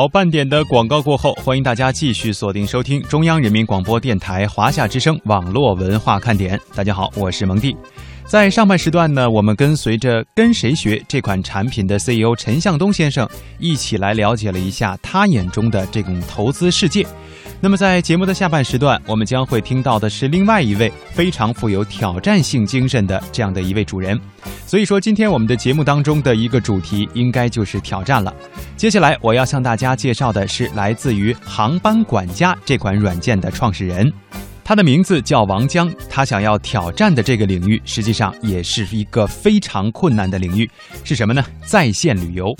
好，半点的广告过后，欢迎大家继续锁定收听中央人民广播电台华夏之声网络文化看点。大家好，我是蒙蒂。在上半时段呢，我们跟随着“跟谁学”这款产品的 CEO 陈向东先生一起来了解了一下他眼中的这种投资世界。那么在节目的下半时段，我们将会听到的是另外一位非常富有挑战性精神的这样的一位主人。所以说，今天我们的节目当中的一个主题应该就是挑战了。接下来我要向大家介绍的是来自于航班管家这款软件的创始人。他的名字叫王江，他想要挑战的这个领域，实际上也是一个非常困难的领域，是什么呢？在线旅游。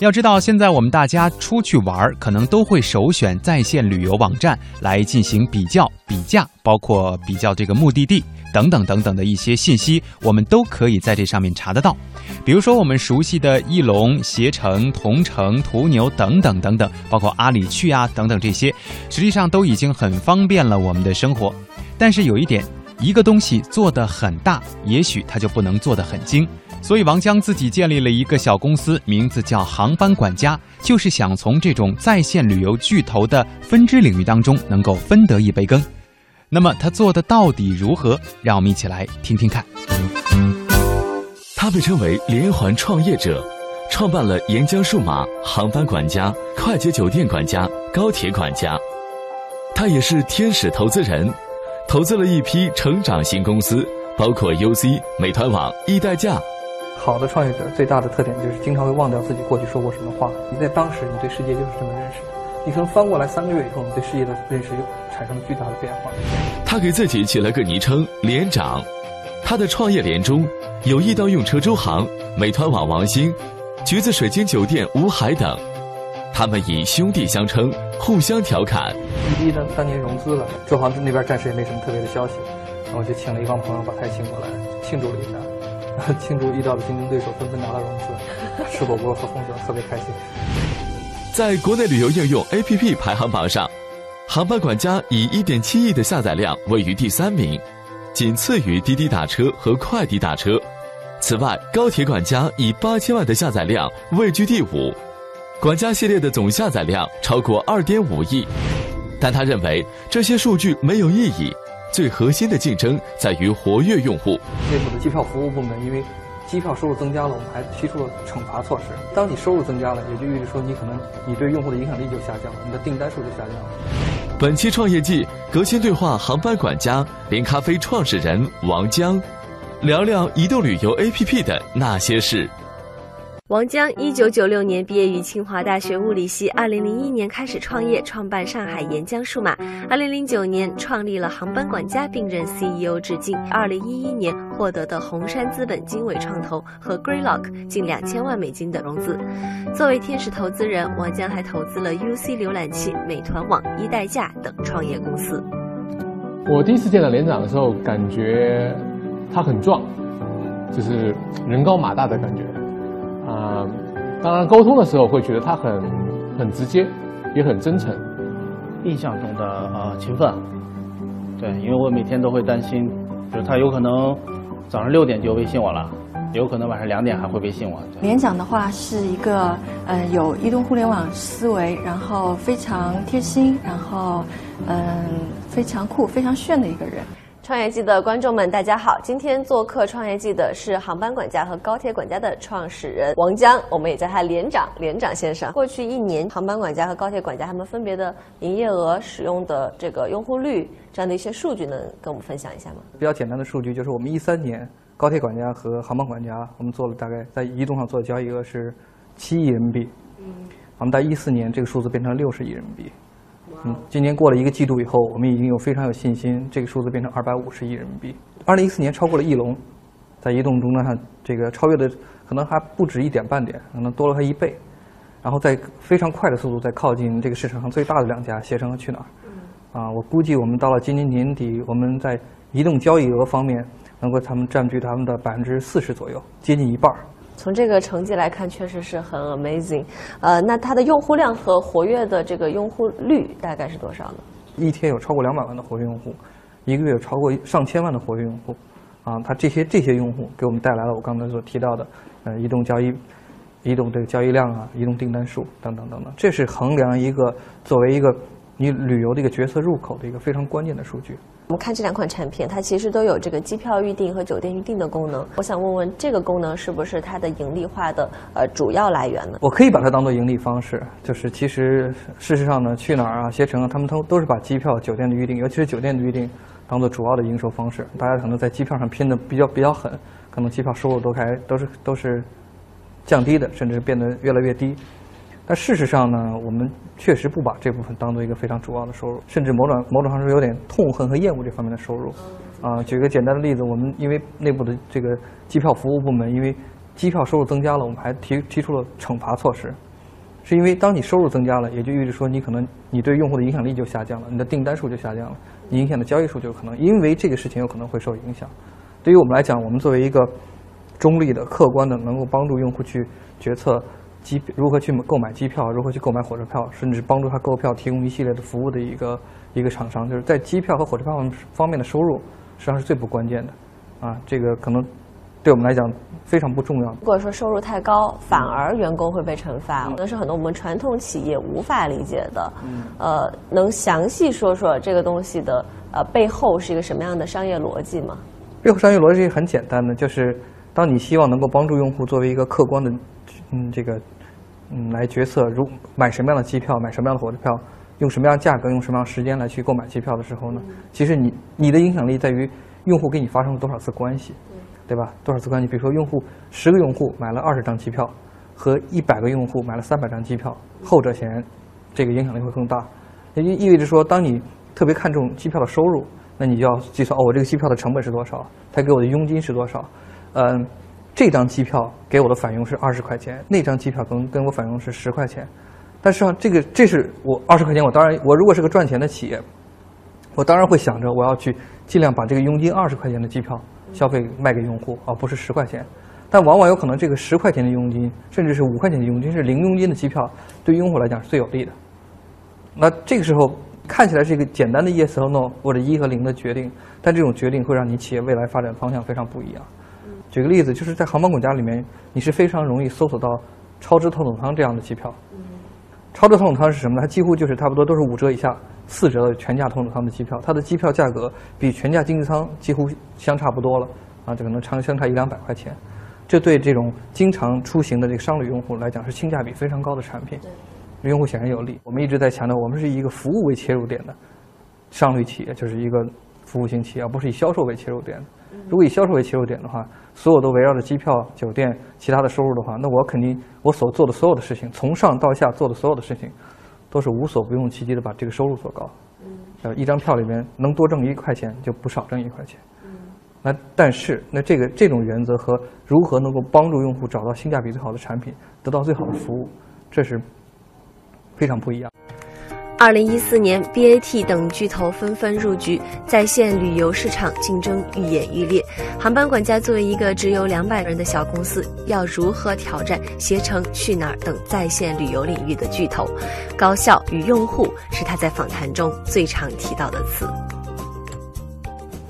要知道，现在我们大家出去玩，可能都会首选在线旅游网站来进行比较、比价，包括比较这个目的地等等等等的一些信息，我们都可以在这上面查得到。比如说，我们熟悉的翼龙、携程、同城、途牛等等等等，包括阿里去啊等等这些，实际上都已经很方便了我们的生活。但是有一点，一个东西做得很大，也许它就不能做得很精。所以王江自己建立了一个小公司，名字叫航班管家，就是想从这种在线旅游巨头的分支领域当中能够分得一杯羹。那么他做的到底如何？让我们一起来听听看。他被称为连环创业者，创办了沿江数码、航班管家、快捷酒店管家、高铁管家。他也是天使投资人，投资了一批成长型公司，包括 UC、美团网、易代驾。好的创业者最大的特点就是经常会忘掉自己过去说过什么话。你在当时，你对世界就是这么认识的。你可能翻过来三个月以后，你对世界的认识又产生了巨大的变化。他给自己起了个昵称“连长”。他的创业连中有易到用车周航、美团网王兴、橘子水晶酒店吴海等。他们以兄弟相称，互相调侃。滴滴呢，当年融资了，周航那边暂时也没什么特别的消息，然后就请了一帮朋友把他请过来庆祝了一下。庆祝遇到的竞争对手纷纷拿到融资，吃火锅喝红酒，特别开心。在国内旅游应用 APP 排行榜上，航班管家以1.7亿的下载量位于第三名，仅次于滴滴打车和快滴打车。此外，高铁管家以八千万的下载量位居第五，管家系列的总下载量超过2.5亿。但他认为这些数据没有意义。最核心的竞争在于活跃用户。内部的机票服务部门，因为机票收入增加了，我们还提出了惩罚措施。当你收入增加了，也就意味着说你可能你对用户的影响力就下降了，你的订单数就下降了。本期创业季，革新对话航班管家连咖啡创始人王江，聊聊移动旅游 APP 的那些事。王江一九九六年毕业于清华大学物理系，二零零一年开始创业，创办上海沿江数码。二零零九年创立了航班管家，并任 CEO 至今。二零一一年获得的红杉资本经纬创投和 Greylock 近两千万美金的融资。作为天使投资人，王江还投资了 UC 浏览器、美团网、一代驾等创业公司。我第一次见到连长的时候，感觉他很壮，就是人高马大的感觉。啊，当然沟通的时候会觉得他很很直接，也很真诚。印象中的呃勤奋，对，因为我每天都会担心，就是他有可能早上六点就微信我了，有可能晚上两点还会微信我。连长的话是一个呃有移动互联网思维，然后非常贴心，然后嗯非常酷、非常炫的一个人。创业季的观众们，大家好！今天做客创业季的是航班管家和高铁管家的创始人王江，我们也叫他连长，连长先生。过去一年，航班管家和高铁管家他们分别的营业额、使用的这个用户率这样的一些数据，能跟我们分享一下吗？比较简单的数据就是，我们一三年高铁管家和航班管家，我们做了大概在移动上做的交易额是七亿人民币。嗯，我们到一四年这个数字变成了六十亿人民币。嗯，今年过了一个季度以后，我们已经有非常有信心，这个数字变成二百五十亿人民币。二零一四年超过了翼龙，在移动终端上，这个超越的可能还不止一点半点，可能多了它一倍。然后在非常快的速度在靠近这个市场上最大的两家携程和去哪儿。啊，我估计我们到了今年年底，我们在移动交易额方面，能够他们占据他们的百分之四十左右，接近一半儿。从这个成绩来看，确实是很 amazing。呃，那它的用户量和活跃的这个用户率大概是多少呢？一天有超过两百万的活跃用户，一个月有超过上千万的活跃用户。啊，它这些这些用户给我们带来了我刚才所提到的，呃，移动交易移动这个交易量啊、移动订单数等等等等，这是衡量一个作为一个你旅游的一个决策入口的一个非常关键的数据。我们看这两款产品，它其实都有这个机票预订和酒店预订的功能。我想问问，这个功能是不是它的盈利化的呃主要来源呢？我可以把它当做盈利方式，就是其实事实上呢，去哪儿啊、携程啊，他们都都是把机票、酒店的预订，尤其是酒店的预订，当做主要的营收方式。大家可能在机票上拼的比较比较狠，可能机票收入都还都是都是降低的，甚至变得越来越低。但事实上呢，我们确实不把这部分当做一个非常主要的收入，甚至某种某种上说有点痛恨和厌恶这方面的收入。啊，举个简单的例子，我们因为内部的这个机票服务部门，因为机票收入增加了，我们还提提出了惩罚措施，是因为当你收入增加了，也就意味着说你可能你对用户的影响力就下降了，你的订单数就下降了，你影响的交易数就可能因为这个事情有可能会受影响。对于我们来讲，我们作为一个中立的、客观的，能够帮助用户去决策。机如何去购买机票，如何去购买火车票，甚至帮助他购票，提供一系列的服务的一个一个厂商，就是在机票和火车票方面的收入，实际上是最不关键的，啊，这个可能对我们来讲非常不重要。如果说收入太高，反而员工会被惩罚，可能是很多我们传统企业无法理解的。呃，能详细说说这个东西的呃背后是一个什么样的商业逻辑吗？背后商业逻辑很简单的，就是当你希望能够帮助用户作为一个客观的，嗯，这个。嗯，来决策如买什么样的机票，买什么样的火车票，用什么样的价格，用什么样的时间来去购买机票的时候呢？其实你你的影响力在于用户跟你发生了多少次关系，对吧？多少次关系？比如说用户十个用户买了二十张机票，和一百个用户买了三百张机票，后者显然这个影响力会更大。也就意味着说，当你特别看重机票的收入，那你就要计算哦，我这个机票的成本是多少？他给我的佣金是多少？嗯。这张机票给我的返佣是二十块钱，那张机票跟跟我返佣是十块钱，但是啊，这个这是我二十块钱，我当然我如果是个赚钱的企业，我当然会想着我要去尽量把这个佣金二十块钱的机票消费卖给用户，而不是十块钱。但往往有可能这个十块钱的佣金，甚至是五块钱的佣金是零佣金的机票，对用户来讲是最有利的。那这个时候看起来是一个简单的 yes or no 或者一和零的决定，但这种决定会让你企业未来发展方向非常不一样。举个例子，就是在航班管家里面，你是非常容易搜索到超值头等舱这样的机票。超值头等舱是什么呢？它几乎就是差不多都是五折以下、四折的全价头等舱的机票。它的机票价格比全价经济舱几乎相差不多了啊，就可能差相差一两百块钱。这对这种经常出行的这个商旅用户来讲是性价比非常高的产品，对用户显然有利。我们一直在强调，我们是以一个服务为切入点的商旅企业，就是一个服务型企业，而不是以销售为切入点。如果以销售为切入点的话，所有都围绕着机票、酒店、其他的收入的话，那我肯定我所做的所有的事情，从上到下做的所有的事情，都是无所不用其极的把这个收入做高。呃，一张票里面能多挣一块钱，就不少挣一块钱。那但是，那这个这种原则和如何能够帮助用户找到性价比最好的产品，得到最好的服务，这是非常不一样。二零一四年，BAT 等巨头纷纷入局，在线旅游市场竞争愈演愈烈。航班管家作为一个只有两百人的小公司，要如何挑战携程、去哪儿等在线旅游领域的巨头？高效与用户是他在访谈中最常提到的词。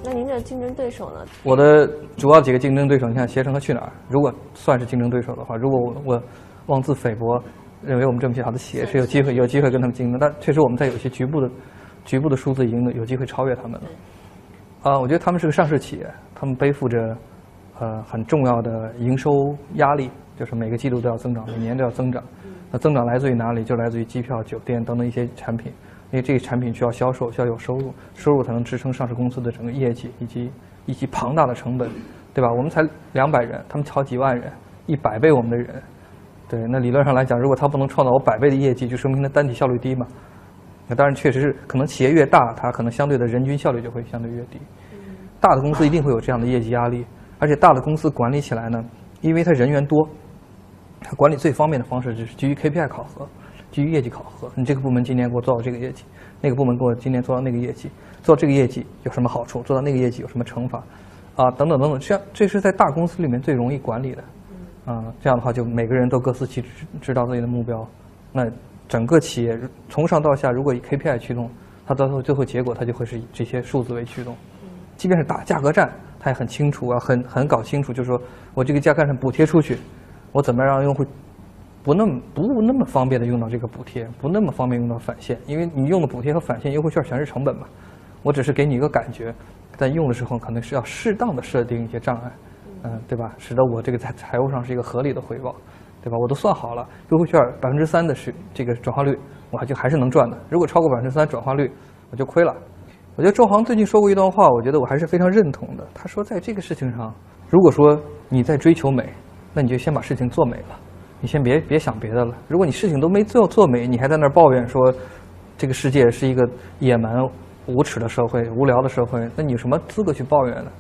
那您的竞争对手呢？我的主要几个竞争对手，你看携程和去哪儿，如果算是竞争对手的话，如果我我妄自菲薄。认为我们这么些好的企业是有机会有机会跟他们竞争，但确实我们在有些局部的局部的数字已经有机会超越他们了。啊，我觉得他们是个上市企业，他们背负着呃很重要的营收压力，就是每个季度都要增长，每年都要增长。那增长来自于哪里？就来自于机票、酒店等等一些产品，因为这个产品需要销售，需要有收入，收入才能支撑上市公司的整个业绩以及以及庞大的成本，对吧？我们才两百人，他们好几万人，一百倍我们的人。对，那理论上来讲，如果它不能创造我百倍的业绩，就说明它单体效率低嘛。那当然确实是，可能企业越大，它可能相对的人均效率就会相对越低。大的公司一定会有这样的业绩压力，而且大的公司管理起来呢，因为它人员多，它管理最方便的方式就是基于 KPI 考核，基于业绩考核。你这个部门今年给我做到这个业绩，那个部门给我今年做到那个业绩，做这个业绩有什么好处？做到那个业绩有什么惩罚？啊，等等等等，这样这是在大公司里面最容易管理的。啊，这样的话就每个人都各司其职，知道自己的目标。那整个企业从上到下，如果以 KPI 驱动，它到最后最后结果它就会是以这些数字为驱动。即便是打价格战，它也很清楚啊，很很搞清楚，就是说我这个价格战补贴出去，我怎么让用户不那么不那么方便的用到这个补贴，不那么方便用到返现，因为你用的补贴和返现优惠券全是成本嘛。我只是给你一个感觉，但用的时候可能是要适当的设定一些障碍，嗯，对吧？使得我这个在财务上是一个合理的回报，对吧？我都算好了，优惠券百分之三的是这个转化率，我还就还是能赚的。如果超过百分之三转化率，我就亏了。我觉得周航最近说过一段话，我觉得我还是非常认同的。他说，在这个事情上，如果说你在追求美，那你就先把事情做美了，你先别别想别的了。如果你事情都没做做美，你还在那儿抱怨说这个世界是一个野蛮。无耻的社会，无聊的社会，那你有什么资格去抱怨呢？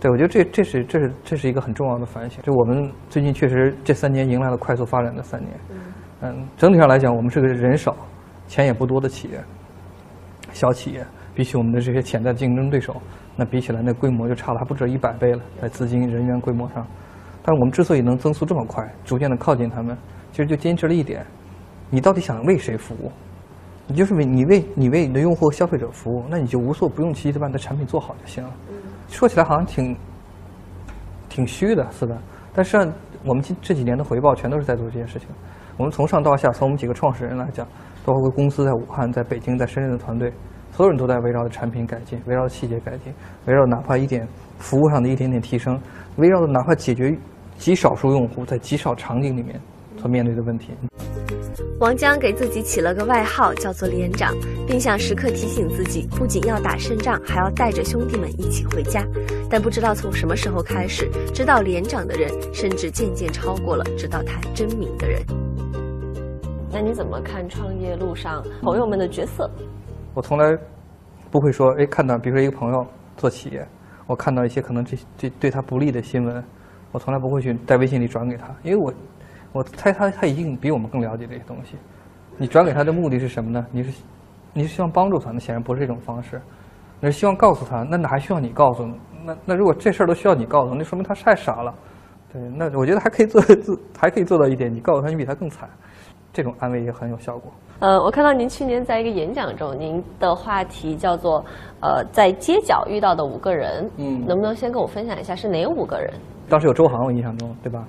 对，我觉得这这是这是这是一个很重要的反省。就我们最近确实这三年迎来了快速发展的三年。嗯，整体上来讲，我们是个人少、钱也不多的企业，小企业，比起我们的这些潜在竞争对手，那比起来那规模就差了还不止一百倍了，在资金、人员规模上。但是我们之所以能增速这么快，逐渐的靠近他们，其实就坚持了一点：你到底想为谁服务？你就是为你为你为你的用户和消费者服务，那你就无所不用其极的把你的产品做好就行了。说起来好像挺挺虚的似的，但实际上我们这这几年的回报全都是在做这件事情。我们从上到下，从我们几个创始人来讲，包括公司在武汉、在北京、在深圳的团队，所有人都在围绕着产品改进，围绕着细节改进，围绕哪怕一点服务上的一点点提升，围绕着哪怕解决极少数用户在极少场景里面所面对的问题。王江给自己起了个外号，叫做“连长”，并想时刻提醒自己，不仅要打胜仗，还要带着兄弟们一起回家。但不知道从什么时候开始，知道连长的人，甚至渐渐超过了知道他真名的人。那你怎么看创业路上朋友们的角色？我从来不会说，哎，看到比如说一个朋友做企业，我看到一些可能这这对他不利的新闻，我从来不会去在微信里转给他，因为我。我猜他他一定比我们更了解这些东西。你转给他的目的是什么呢？你是你是希望帮助他？那显然不是这种方式。你是希望告诉他？那哪还需要你告诉？那那如果这事儿都需要你告诉，那说明他太傻了。对，那我觉得还可以做做，还可以做到一点，你告诉他你比他更惨，这种安慰也很有效果。呃，我看到您去年在一个演讲中，您的话题叫做呃，在街角遇到的五个人。嗯，能不能先跟我分享一下是哪五个人？当时有周航，我印象中，对吧？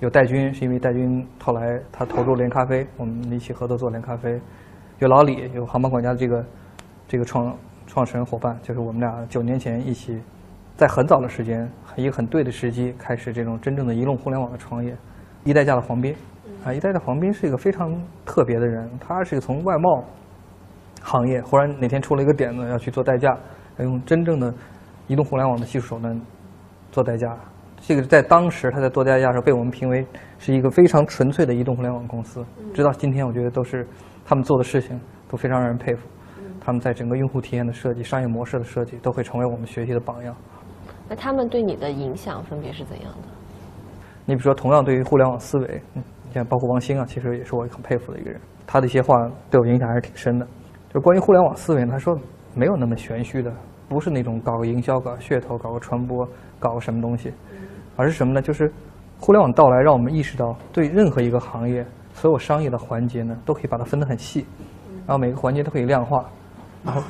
有戴军，是因为戴军后来他投入连咖啡，我们一起合作做连咖啡。有老李，有航班管家的这个这个创创始人伙伴，就是我们俩九年前一起，在很早的时间，一个很对的时机开始这种真正的移动互联网的创业。一代驾的黄斌，啊，一代的黄斌是一个非常特别的人，他是从外贸行业忽然哪天出了一个点子，要去做代驾，要用真正的移动互联网的技术手段做代驾。这个在当时，他在多家亚时候被我们评为是一个非常纯粹的移动互联网公司。直到今天，我觉得都是他们做的事情都非常让人佩服。他们在整个用户体验的设计、商业模式的设计，都会成为我们学习的榜样。那他们对你的影响分别是怎样的？你比如说，同样对于互联网思维，你像包括王兴啊，其实也是我很佩服的一个人。他的一些话对我影响还是挺深的。就关于互联网思维，他说没有那么玄虚的，不是那种搞个营销、搞噱头、搞个传播、搞个什么东西。而是什么呢？就是互联网到来，让我们意识到，对任何一个行业，所有商业的环节呢，都可以把它分得很细，然后每个环节都可以量化，然后，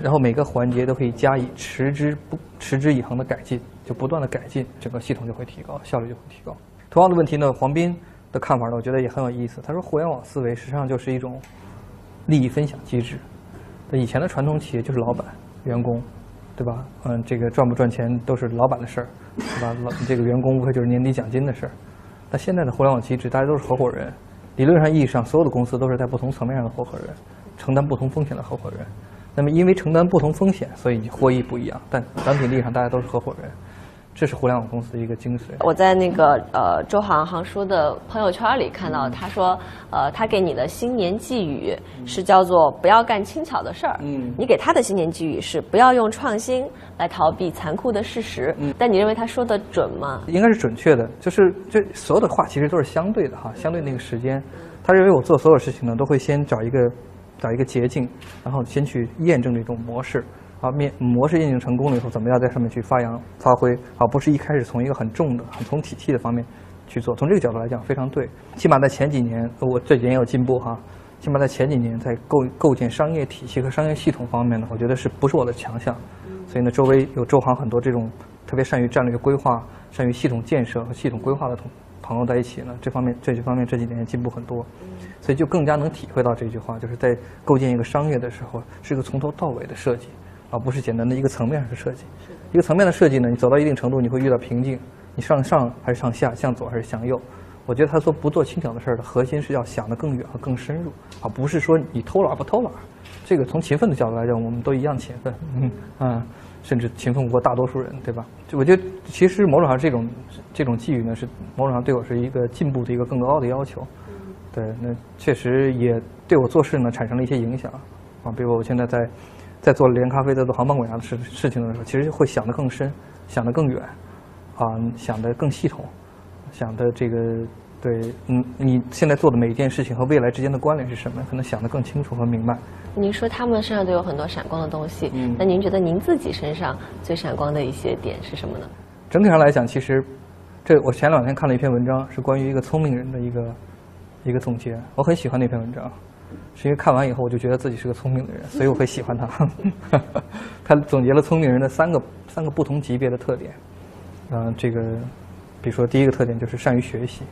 然后每个环节都可以加以持之不持之以恒的改进，就不断的改进，整个系统就会提高，效率就会提高。同样的问题呢，黄斌的看法呢，我觉得也很有意思。他说，互联网思维实际上就是一种利益分享机制。那以前的传统企业就是老板、员工。对吧？嗯，这个赚不赚钱都是老板的事儿，对吧？老这个员工无非就是年底奖金的事儿。那现在的互联网机制，大家都是合伙人，理论上意义上，所有的公司都是在不同层面上的合伙人，承担不同风险的合伙人。那么，因为承担不同风险，所以获益不一样。但整体利益上，大家都是合伙人。这是互联网公司的一个精髓。我在那个呃周航航叔的朋友圈里看到，他说，呃，他给你的新年寄语是叫做“不要干轻巧的事儿”。嗯，你给他的新年寄语是“不要用创新来逃避残酷的事实”。嗯，但你认为他说的准吗？应该是准确的，就是这所有的话其实都是相对的哈，相对那个时间。他认为我做所有事情呢，都会先找一个找一个捷径，然后先去验证这种模式。啊，面模式验证成功了以后，怎么样在上面去发扬发挥？而不是一开始从一个很重的、很从体系的方面去做。从这个角度来讲，非常对。起码在前几年，我这几年有进步哈。起码在前几年，在构构建商业体系和商业系统方面呢，我觉得是不是我的强项？所以呢，周围有周行很多这种特别善于战略规划、善于系统建设和系统规划的同朋友在一起呢，这方面这些方面这几年进步很多，所以就更加能体会到这句话，就是在构建一个商业的时候，是一个从头到尾的设计，而不是简单的一个层面上的设计。一个层面的设计呢，你走到一定程度，你会遇到瓶颈，你上上还是上下，向左还是向右？我觉得他说不做轻巧的事儿的核心是要想得更远和更深入，而不是说你偷懒不偷懒。这个从勤奋的角度来讲，我们都一样勤奋，嗯啊，甚至勤奋不过大多数人，对吧？就我觉得，其实某种上这种这种寄语呢，是某种上对我是一个进步的一个更高的要求。对，那确实也对我做事呢产生了一些影响啊。比如我现在在在做连咖啡、在做航班管家的事事情的时候，其实会想得更深，想得更远，啊，想得更系统，想的这个对，嗯，你现在做的每一件事情和未来之间的关联是什么？可能想得更清楚和明白。您说他们身上都有很多闪光的东西，嗯那您觉得您自己身上最闪光的一些点是什么呢？整体上来讲，其实这我前两天看了一篇文章，是关于一个聪明人的一个一个总结。我很喜欢那篇文章，是因为看完以后我就觉得自己是个聪明的人，所以我会喜欢他。他总结了聪明人的三个三个不同级别的特点。嗯、这个比如说第一个特点就是善于学习，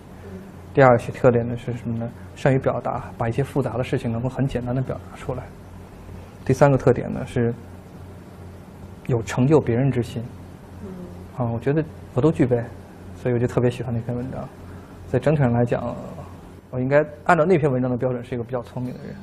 第二个特点呢是什么呢？善于表达，把一些复杂的事情能够很简单的表达出来。第三个特点呢是有成就别人之心。啊，我觉得我都具备，所以我就特别喜欢那篇文章。所以整体上来讲，我应该按照那篇文章的标准，是一个比较聪明的人。